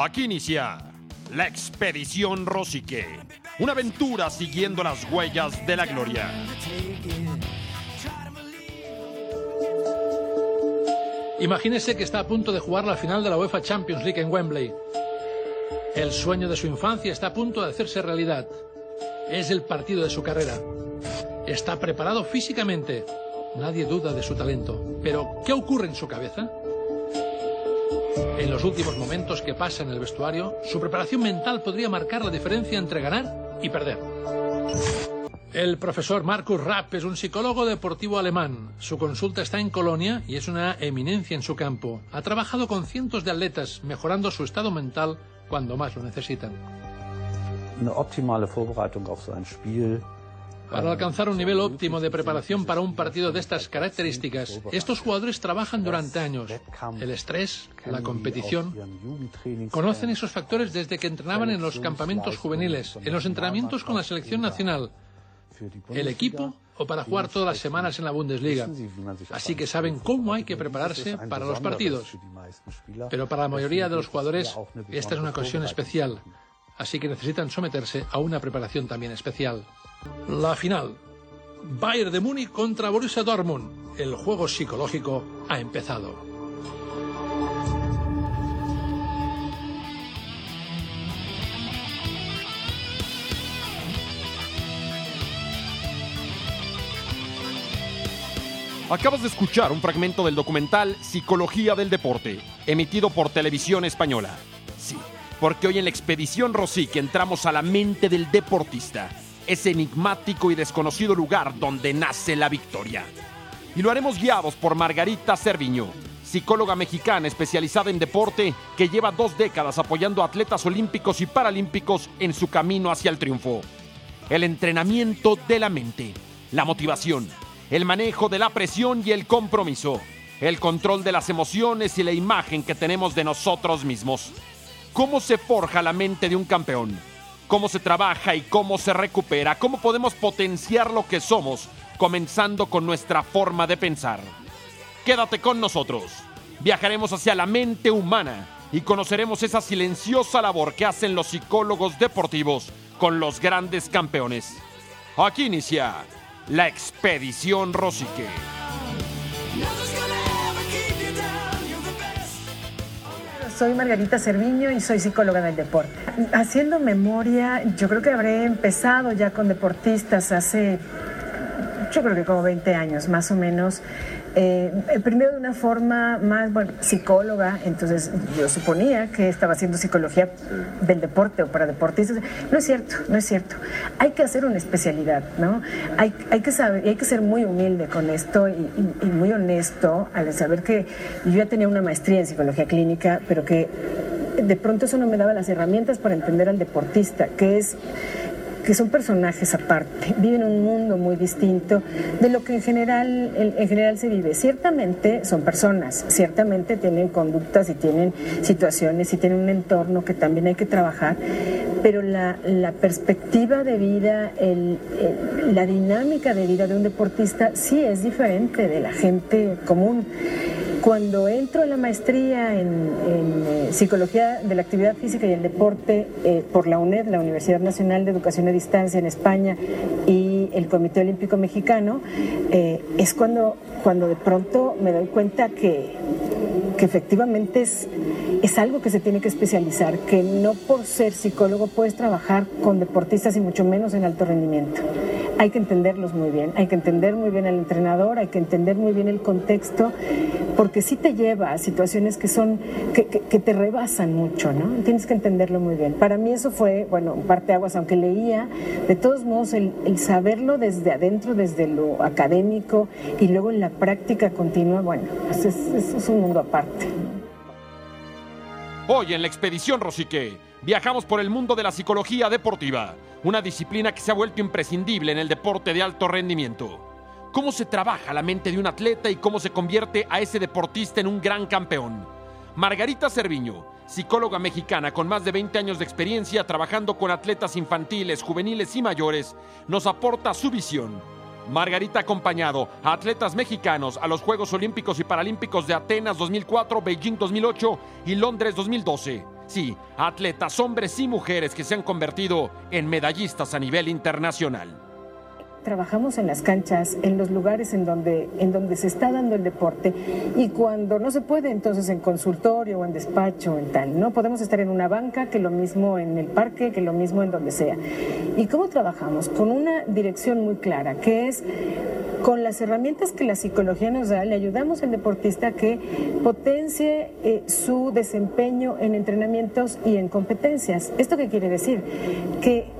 Aquí inicia la expedición Rosique, una aventura siguiendo las huellas de la gloria. Imagínese que está a punto de jugar la final de la UEFA Champions League en Wembley. El sueño de su infancia está a punto de hacerse realidad. Es el partido de su carrera. Está preparado físicamente. Nadie duda de su talento. Pero, ¿qué ocurre en su cabeza? En los últimos momentos que pasa en el vestuario, su preparación mental podría marcar la diferencia entre ganar y perder. El profesor Markus Rapp es un psicólogo deportivo alemán. Su consulta está en Colonia y es una eminencia en su campo. Ha trabajado con cientos de atletas, mejorando su estado mental cuando más lo necesitan. Optimale Vorbereitung auf so ein Spiel Para alcanzar un nivel óptimo de preparación para un partido de estas características, estos jugadores trabajan durante años. El estrés, la competición. Conocen esos factores desde que entrenaban en los campamentos juveniles, en los entrenamientos con la selección nacional, el equipo o para jugar todas las semanas en la Bundesliga. Así que saben cómo hay que prepararse para los partidos. Pero para la mayoría de los jugadores esta es una ocasión especial. Así que necesitan someterse a una preparación también especial. La final. Bayern de Múnich contra Borussia Dortmund. El juego psicológico ha empezado. Acabas de escuchar un fragmento del documental Psicología del Deporte, emitido por Televisión Española. Sí, porque hoy en la expedición Rosique entramos a la mente del deportista, ese enigmático y desconocido lugar donde nace la victoria. Y lo haremos guiados por Margarita Cerviño, psicóloga mexicana especializada en deporte que lleva dos décadas apoyando a atletas olímpicos y paralímpicos en su camino hacia el triunfo. El entrenamiento de la mente, la motivación, el manejo de la presión y el compromiso, el control de las emociones y la imagen que tenemos de nosotros mismos. ¿Cómo se forja la mente de un campeón? ¿Cómo se trabaja y cómo se recupera? ¿Cómo podemos potenciar lo que somos, comenzando con nuestra forma de pensar? Quédate con nosotros. Viajaremos hacia la mente humana y conoceremos esa silenciosa labor que hacen los psicólogos deportivos con los grandes campeones. Aquí inicia la expedición Rosique. Soy Margarita Cerviño y soy psicóloga del deporte. Haciendo memoria, yo creo que habré empezado ya con deportistas hace, yo creo que como 20 años más o menos. Eh, primero de una forma más, bueno, psicóloga, entonces yo suponía que estaba haciendo psicología del deporte o para deportistas. No es cierto, no es cierto. Hay que hacer una especialidad, ¿no? Hay, hay que saber, hay que ser muy humilde con esto y muy honesto al saber que yo ya tenía una maestría en psicología clínica, pero que de pronto eso no me daba las herramientas para entender al deportista, que es que son personajes aparte, viven un mundo muy distinto de lo que en general, en, en general se vive. Ciertamente son personas, ciertamente tienen conductas y tienen situaciones y tienen un entorno que también hay que trabajar, pero la, la perspectiva de vida, el- la dinámica de vida de un deportista sí es diferente de la gente común. Cuando entro en la maestría en, eh, Psicología de la Actividad Física y el Deporte eh, por la UNED, la Universidad Nacional de Educación a Distancia en España, y el Comité Olímpico Mexicano, eh, es cuando, cuando de pronto me doy cuenta que, que efectivamente es, es algo que se tiene que especializar, que no por ser psicólogo puedes trabajar con deportistas y mucho menos en alto rendimiento. Hay que entenderlos muy bien, hay que entender muy bien al entrenador, hay que entender muy bien el contexto, porque sí te lleva a situaciones que son, que, que- te rebasan mucho, ¿no? Tienes que entenderlo muy bien. Para mí eso fue, bueno, parte aguas, aunque leía, de todos modos, el, saberlo desde adentro, desde lo académico y luego en la práctica continua, bueno, eso es, es un mundo aparte. Hoy en la expedición Rosique viajamos por el mundo de la psicología deportiva, una disciplina que se ha vuelto imprescindible en el deporte de alto rendimiento. Cómo se trabaja la mente de un atleta y cómo se convierte a ese deportista en un gran campeón. Margarita Cerviño, psicóloga mexicana con más de 20 años de experiencia trabajando con atletas infantiles, juveniles y mayores, nos aporta su visión Margarita ha acompañado a atletas mexicanos a los Juegos Olímpicos y Paralímpicos de Atenas 2004, Beijing 2008 y Londres 2012. Sí, atletas hombres y mujeres que se han convertido en medallistas a nivel internacional trabajamos en las canchas, en los lugares en donde, en donde se está dando el deporte y cuando no se puede, entonces en consultorio o en despacho, en tal. No podemos estar en una banca, que lo mismo en el parque, que lo mismo en donde sea. ¿Y cómo trabajamos? Con una dirección muy clara, que es con las herramientas que la psicología nos da, le ayudamos al deportista que potencie eh, su desempeño en entrenamientos y en competencias. ¿Esto qué quiere decir? Que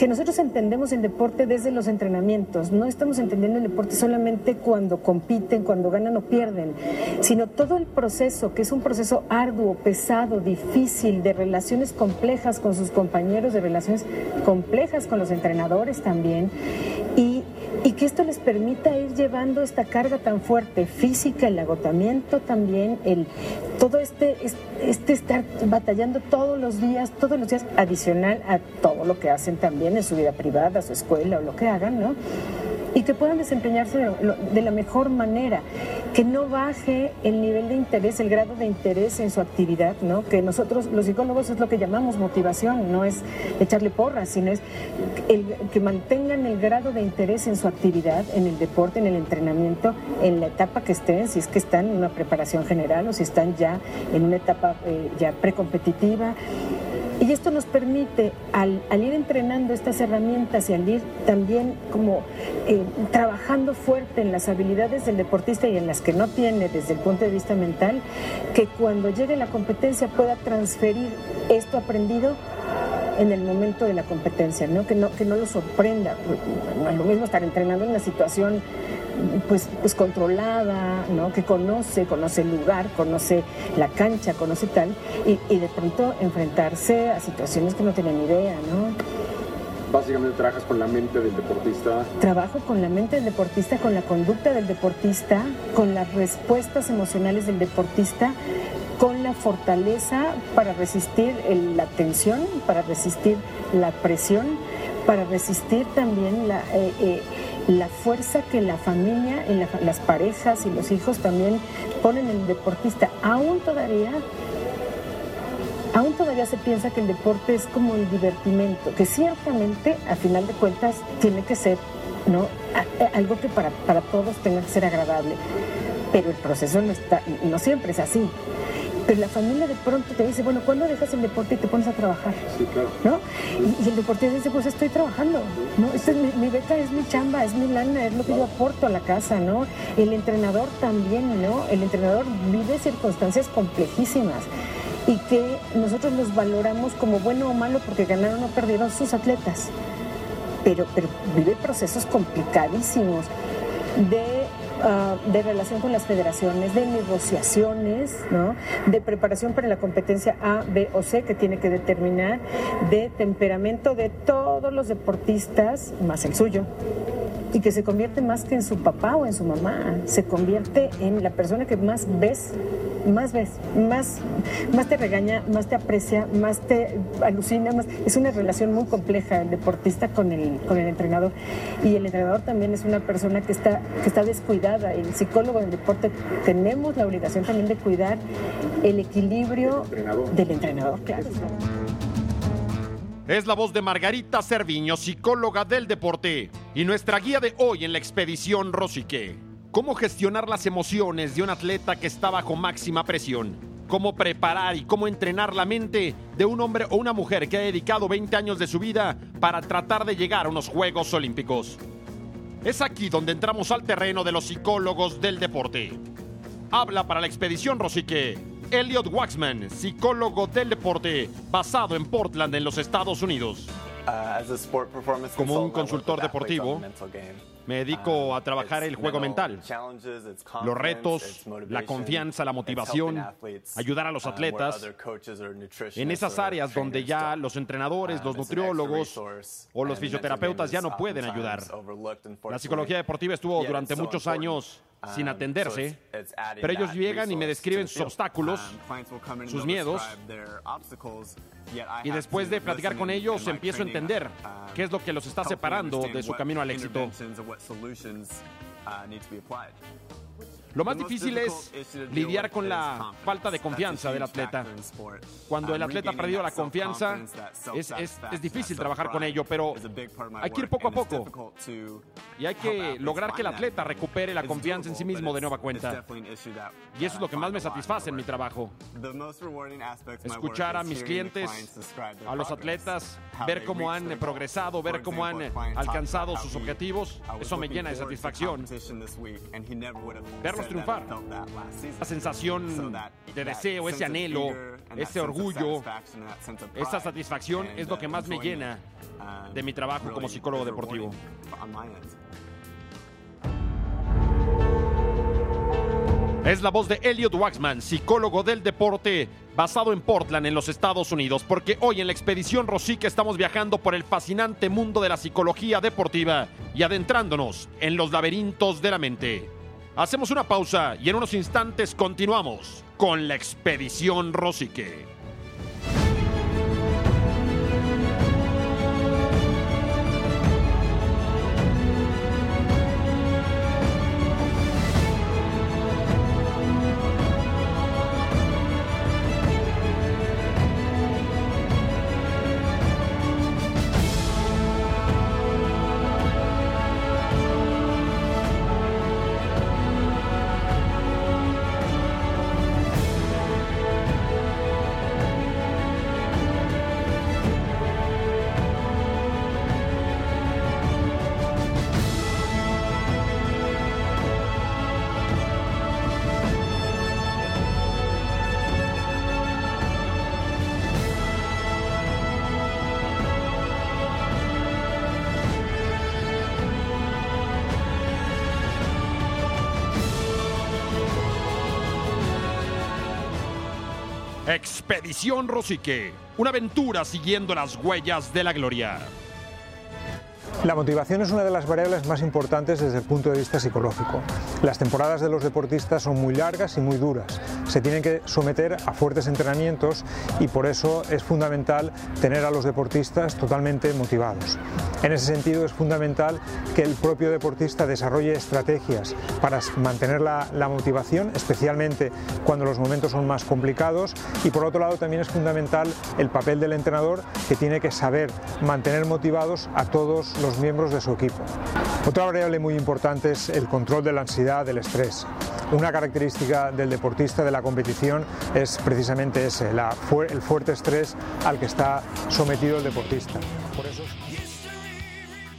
que nosotros entendemos el deporte desde los entrenamientos. No estamos entendiendo el deporte solamente cuando compiten, cuando ganan o pierden, sino todo el proceso, que es un proceso arduo, pesado, difícil, de relaciones complejas con sus compañeros, de relaciones complejas con los entrenadores también. Y y que esto les permita ir llevando esta carga tan fuerte física, el agotamiento también, el todo este, este estar batallando todos los días, todos los días, adicional a todo lo que hacen también en su vida privada, su escuela o lo que hagan, ¿no? y que puedan desempeñarse de, la mejor manera, que no baje el nivel de interés, el grado de interés en su actividad, ¿no? que nosotros los psicólogos es lo que llamamos motivación, no es echarle porras, sino es que mantengan el grado de interés en su actividad, en el deporte, en el entrenamiento, en la etapa que estén, si es que están en una preparación general o si están ya en una etapa eh, ya precompetitiva. Y esto nos permite, al, ir entrenando estas herramientas y al ir también como eh, trabajando fuerte en las habilidades del deportista y en las que no tiene desde el punto de vista mental, que cuando llegue la competencia pueda transferir esto aprendido en el momento de la competencia, ¿no? Que, no, que no lo sorprenda. No es lo mismo estar entrenando en una situación pues, pues controlada, ¿no? que conoce, conoce el lugar, conoce la cancha, conoce tal, y, de pronto enfrentarse a situaciones que no tienen idea, ¿no? Básicamente trabajas con la mente del deportista. Trabajo con la mente del deportista, con la conducta del deportista, con las respuestas emocionales del deportista, con la fortaleza para resistir la tensión, para resistir la presión, para resistir también la... Eh, eh, la fuerza que la familia, y las parejas y los hijos también ponen en el deportista. Aún todavía, aún todavía se piensa que el deporte es como el divertimento, que ciertamente, a final de cuentas, tiene que ser ¿no? algo que para, para todos tenga que ser agradable. Pero el proceso no, está, no siempre es así. Pero la familia de pronto te dice, bueno, ¿cuándo dejas el deporte y te pones a trabajar? Sí, claro. ¿No? Y, el deportista dice, pues estoy trabajando, ¿no? Esta es mi, beca es mi chamba, es mi lana, es lo que yo aporto a la casa, ¿no? El entrenador también, ¿no? El entrenador vive circunstancias complejísimas y que nosotros los valoramos como bueno o malo porque ganaron o perdieron sus atletas. Pero, pero vive procesos complicadísimos de Ah, de relación con las federaciones, de negociaciones, ¿no? de preparación para la competencia A, B o C que tiene que determinar, de temperamento de todos los deportistas, más el suyo y que se convierte más que en su papá o en su mamá, se convierte en la persona que más ves, más ves, más, más te regaña, más te aprecia, más te alucina, más es una relación muy compleja el deportista con el, con el entrenador y el entrenador también es una persona que está, que está descuidada, el psicólogo del deporte tenemos la obligación también de cuidar el equilibrio del entrenador, claro. Es la voz de Margarita Cerviño, psicóloga del deporte, y nuestra guía de hoy en la expedición Rosique. ¿Cómo gestionar las emociones de un atleta que está bajo máxima presión? ¿Cómo preparar y cómo entrenar la mente de un hombre o una mujer que ha dedicado 20 años de su vida para tratar de llegar a unos Juegos Olímpicos? Es aquí donde entramos al terreno de los psicólogos del deporte. Habla para la expedición Rosique Elliot Waxman, psicólogo del deporte, basado en Portland, en los Estados Unidos. Como un consultor deportivo, me dedico a trabajar el juego mental, los retos, la confianza, la motivación, ayudar a los atletas en esas áreas donde ya los entrenadores, los nutriólogos o los fisioterapeutas ya no pueden ayudar. La psicología deportiva estuvo durante muchos años sin atenderse, pero ellos llegan y me describen sus obstáculos, sus miedos, y después de platicar con ellos empiezo a entender qué es lo que los está separando de su camino al éxito. Lo más difícil es lidiar con la falta de confianza del atleta. Cuando el atleta ha perdido la confianza, es, es, difícil trabajar con ello, pero hay que ir poco a poco. Y hay que lograr que el atleta recupere la confianza en sí mismo de nueva cuenta. Y eso es lo que más me satisface en mi trabajo. Escuchar a mis clientes, a los atletas, ver cómo han progresado, ver cómo han alcanzado sus objetivos, eso me llena de satisfacción triunfar. La sensación de deseo, ese anhelo, ese orgullo, esa satisfacción es lo que más me llena de mi trabajo como psicólogo deportivo. Es la voz de Elliot Waxman, psicólogo del deporte, basado en Portland, en los Estados Unidos, porque hoy en la expedición Rosique estamos viajando por el fascinante mundo de la psicología deportiva y adentrándonos en los laberintos de la mente. Hacemos una pausa y en unos instantes continuamos con la expedición Rosique. Expedición Rosique, una aventura siguiendo las huellas de la gloria. La motivación es una de las variables más importantes desde el punto de vista psicológico. Las temporadas de los deportistas son muy largas y muy duras. Se tienen que someter a fuertes entrenamientos y por eso es fundamental tener a los deportistas totalmente motivados. En ese sentido es fundamental que el propio deportista desarrolle estrategias para mantener la, motivación, especialmente cuando los momentos son más complicados y por otro lado también es fundamental el papel del entrenador que tiene que saber mantener motivados a todos los miembros de su equipo. Otra variable muy importante es el control de la ansiedad, del estrés. Una característica del deportista de la competición es precisamente ese, el fuerte estrés al que está sometido el deportista.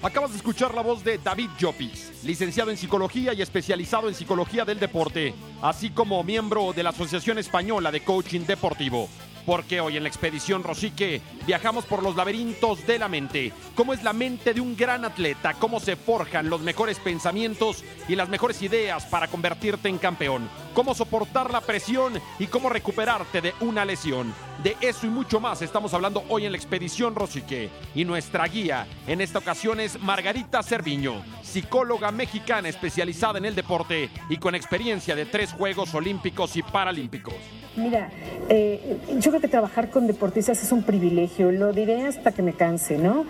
Acabas de escuchar la voz de David Llopis, licenciado en psicología y especializado en psicología del deporte, así como miembro de la Asociación Española de Coaching Deportivo porque hoy en la expedición Rosique viajamos por los laberintos de la mente. Cómo es la mente de un gran atleta, cómo se forjan los mejores pensamientos y las mejores ideas para convertirte en campeón. Cómo soportar la presión y cómo recuperarte de una lesión. De eso y mucho más estamos hablando hoy en la expedición Rosique. Y nuestra guía en esta ocasión es Margarita Cerviño, psicóloga mexicana especializada en el deporte y con experiencia de tres Juegos Olímpicos y Paralímpicos. Mira, eh, yo creo que trabajar con deportistas es un privilegio, lo diré hasta que me canse, ¿no?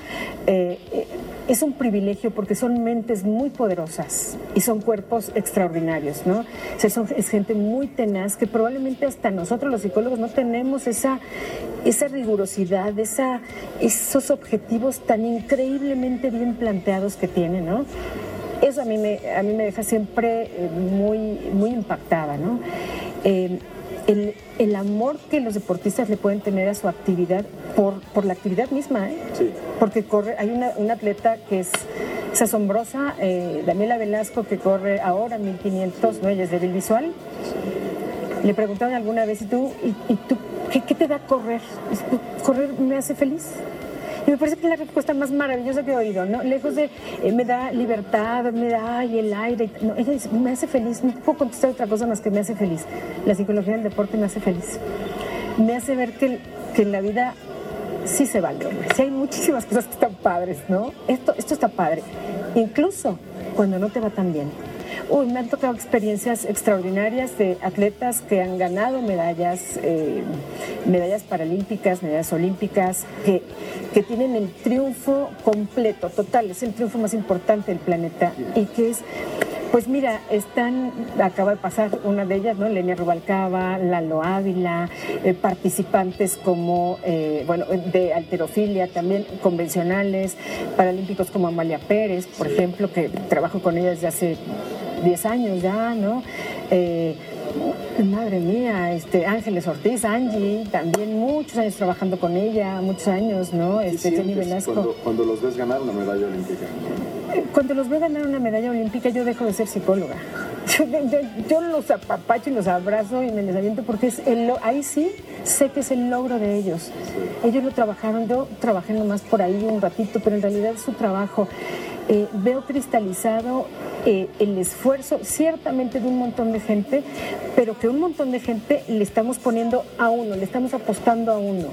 Eh, eh, es un privilegio porque son mentes muy poderosas y son cuerpos extraordinarios, ¿no? es gente muy tenaz que probablemente hasta nosotros los psicólogos no tenemos esa, esa rigurosidad, esa, esos objetivos tan increíblemente bien planteados que tienen, ¿no? Eso a mí me, a mí me deja siempre muy, muy impactada, ¿no? El, el, amor que los deportistas le pueden tener a su actividad por, por la actividad misma, ¿eh? porque corre, hay una, una, atleta que es, asombrosa, eh, Daniela Velasco, que corre ahora 1500, ¿no? ella es débil visual. Le preguntaron alguna vez, ¿y tú, y, tú ¿qué, qué, te da correr? Correr me hace feliz. Y me parece que es la respuesta más maravillosa que he oído, ¿no? Lejos de eh, me da libertad, me da ay, el aire. No, ella dice, me hace feliz. No puedo contestar otra cosa más que me hace feliz. La psicología del deporte me hace feliz. Me hace ver que, que en la vida sí se vale, hombre. Sí hay muchísimas cosas que están padres, ¿no? Esto, esto está padre. Incluso cuando no te va tan bien. Uy, me han tocado experiencias extraordinarias de atletas que han ganado medallas, eh, medallas paralímpicas, medallas olímpicas, que, que tienen el triunfo completo, total, es el triunfo más importante del planeta y que es pues mira, están, acaba de pasar una de ellas, ¿no? Lenia Rubalcaba, Lalo Ávila, eh, participantes como, eh, bueno, de alterofilia también, convencionales, paralímpicos como Amalia Pérez, por ejemplo, que trabajo con ella desde hace 10 años ya, ¿no? Eh, madre mía, este Ángeles Ortiz, Angie, también muchos años trabajando con ella, muchos años, ¿no? Este Jenny Velasco. Cuando, cuando los ves ganar una medalla olímpica. Cuando los veo ganar una medalla olímpica, yo dejo de ser psicóloga. Yo, yo- yo los apapacho y los abrazo y me les aviento porque es el, ahí sí sé que es el logro de ellos. Ellos lo trabajaron, yo trabajé nomás por ahí un ratito, pero en realidad es su trabajo. Eh, veo cristalizado eh, el esfuerzo, ciertamente de un montón de gente, pero que un montón de gente le estamos poniendo a uno, le estamos apostando a uno.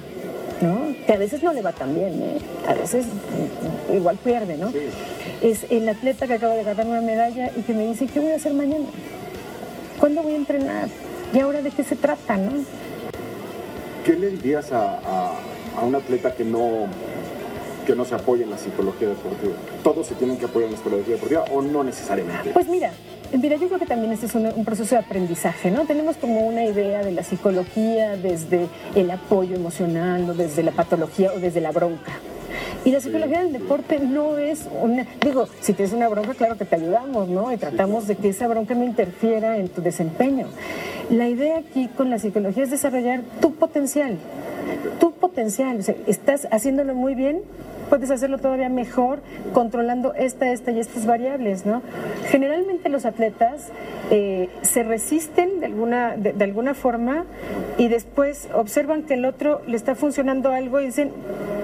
¿no? Que a veces no le va tan bien, ¿eh? a veces igual pierde, ¿no? Es el atleta que acaba de ganar una medalla y que me dice, ¿qué voy a hacer mañana? ¿Cuándo voy a entrenar? ¿Y ahora de qué se trata, no? ¿Qué le dirías a, a- a un atleta que no, que no se apoya en la psicología deportiva? ¿Todos se tienen que apoyar en la psicología deportiva o no necesariamente? Pues mira, mira, yo creo que también este es un, un proceso de aprendizaje, ¿no? Tenemos como una idea de la psicología desde el apoyo emocional o desde la patología o desde la bronca. Y la psicología del deporte no es una, digo, si tienes una bronca, claro que te ayudamos, ¿no? Y tratamos de que esa bronca no interfiera en tu desempeño. La idea aquí con la psicología es desarrollar tu potencial, tu potencial. O sea, estás haciéndolo muy bien, puedes hacerlo todavía mejor controlando esta, esta y estas variables, ¿no? Generalmente los atletas eh, se resisten de alguna, de, alguna forma y después observan que el otro le está funcionando algo y dicen,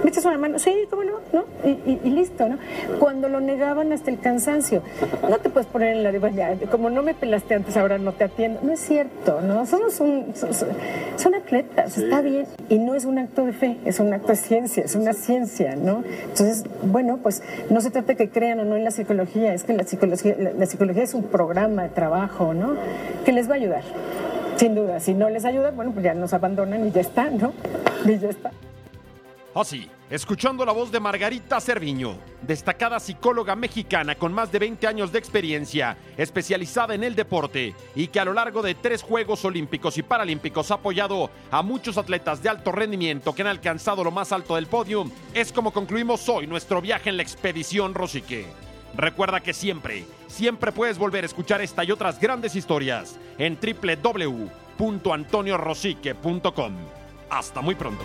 ¿me echas una mano? Sí, ¿cómo no? ¿No? Y, y- y listo, ¿no? Cuando lo negaban hasta el cansancio, no te puedes poner en la de, "Ya, como no me pelaste antes, ahora no te atiendo. No es cierto, ¿no? Somos un, son, son- son atletas, está bien. Y no es un acto de fe, es un acto de ciencia, es una ciencia, ¿no? Entonces, bueno, pues no se trata de que crean o no en la psicología, es que la psicología, la, la psicología es un programa de trabajo, ¿no? Que les va a ayudar. Sin duda, si no les ayuda, bueno, pues ya nos abandonan y ya está, ¿no? Y ya está. Así, escuchando la voz de Margarita Cerviño, destacada psicóloga mexicana con más de 20 años de experiencia, especializada en el deporte y que a lo largo de tres Juegos Olímpicos y Paralímpicos ha apoyado a muchos atletas de alto rendimiento que han alcanzado lo más alto del podio, es como concluimos hoy nuestro viaje en la expedición Rosique. Recuerda que siempre, siempre puedes volver a escuchar esta y otras grandes historias en www.antoniorosique.com. Hasta muy pronto.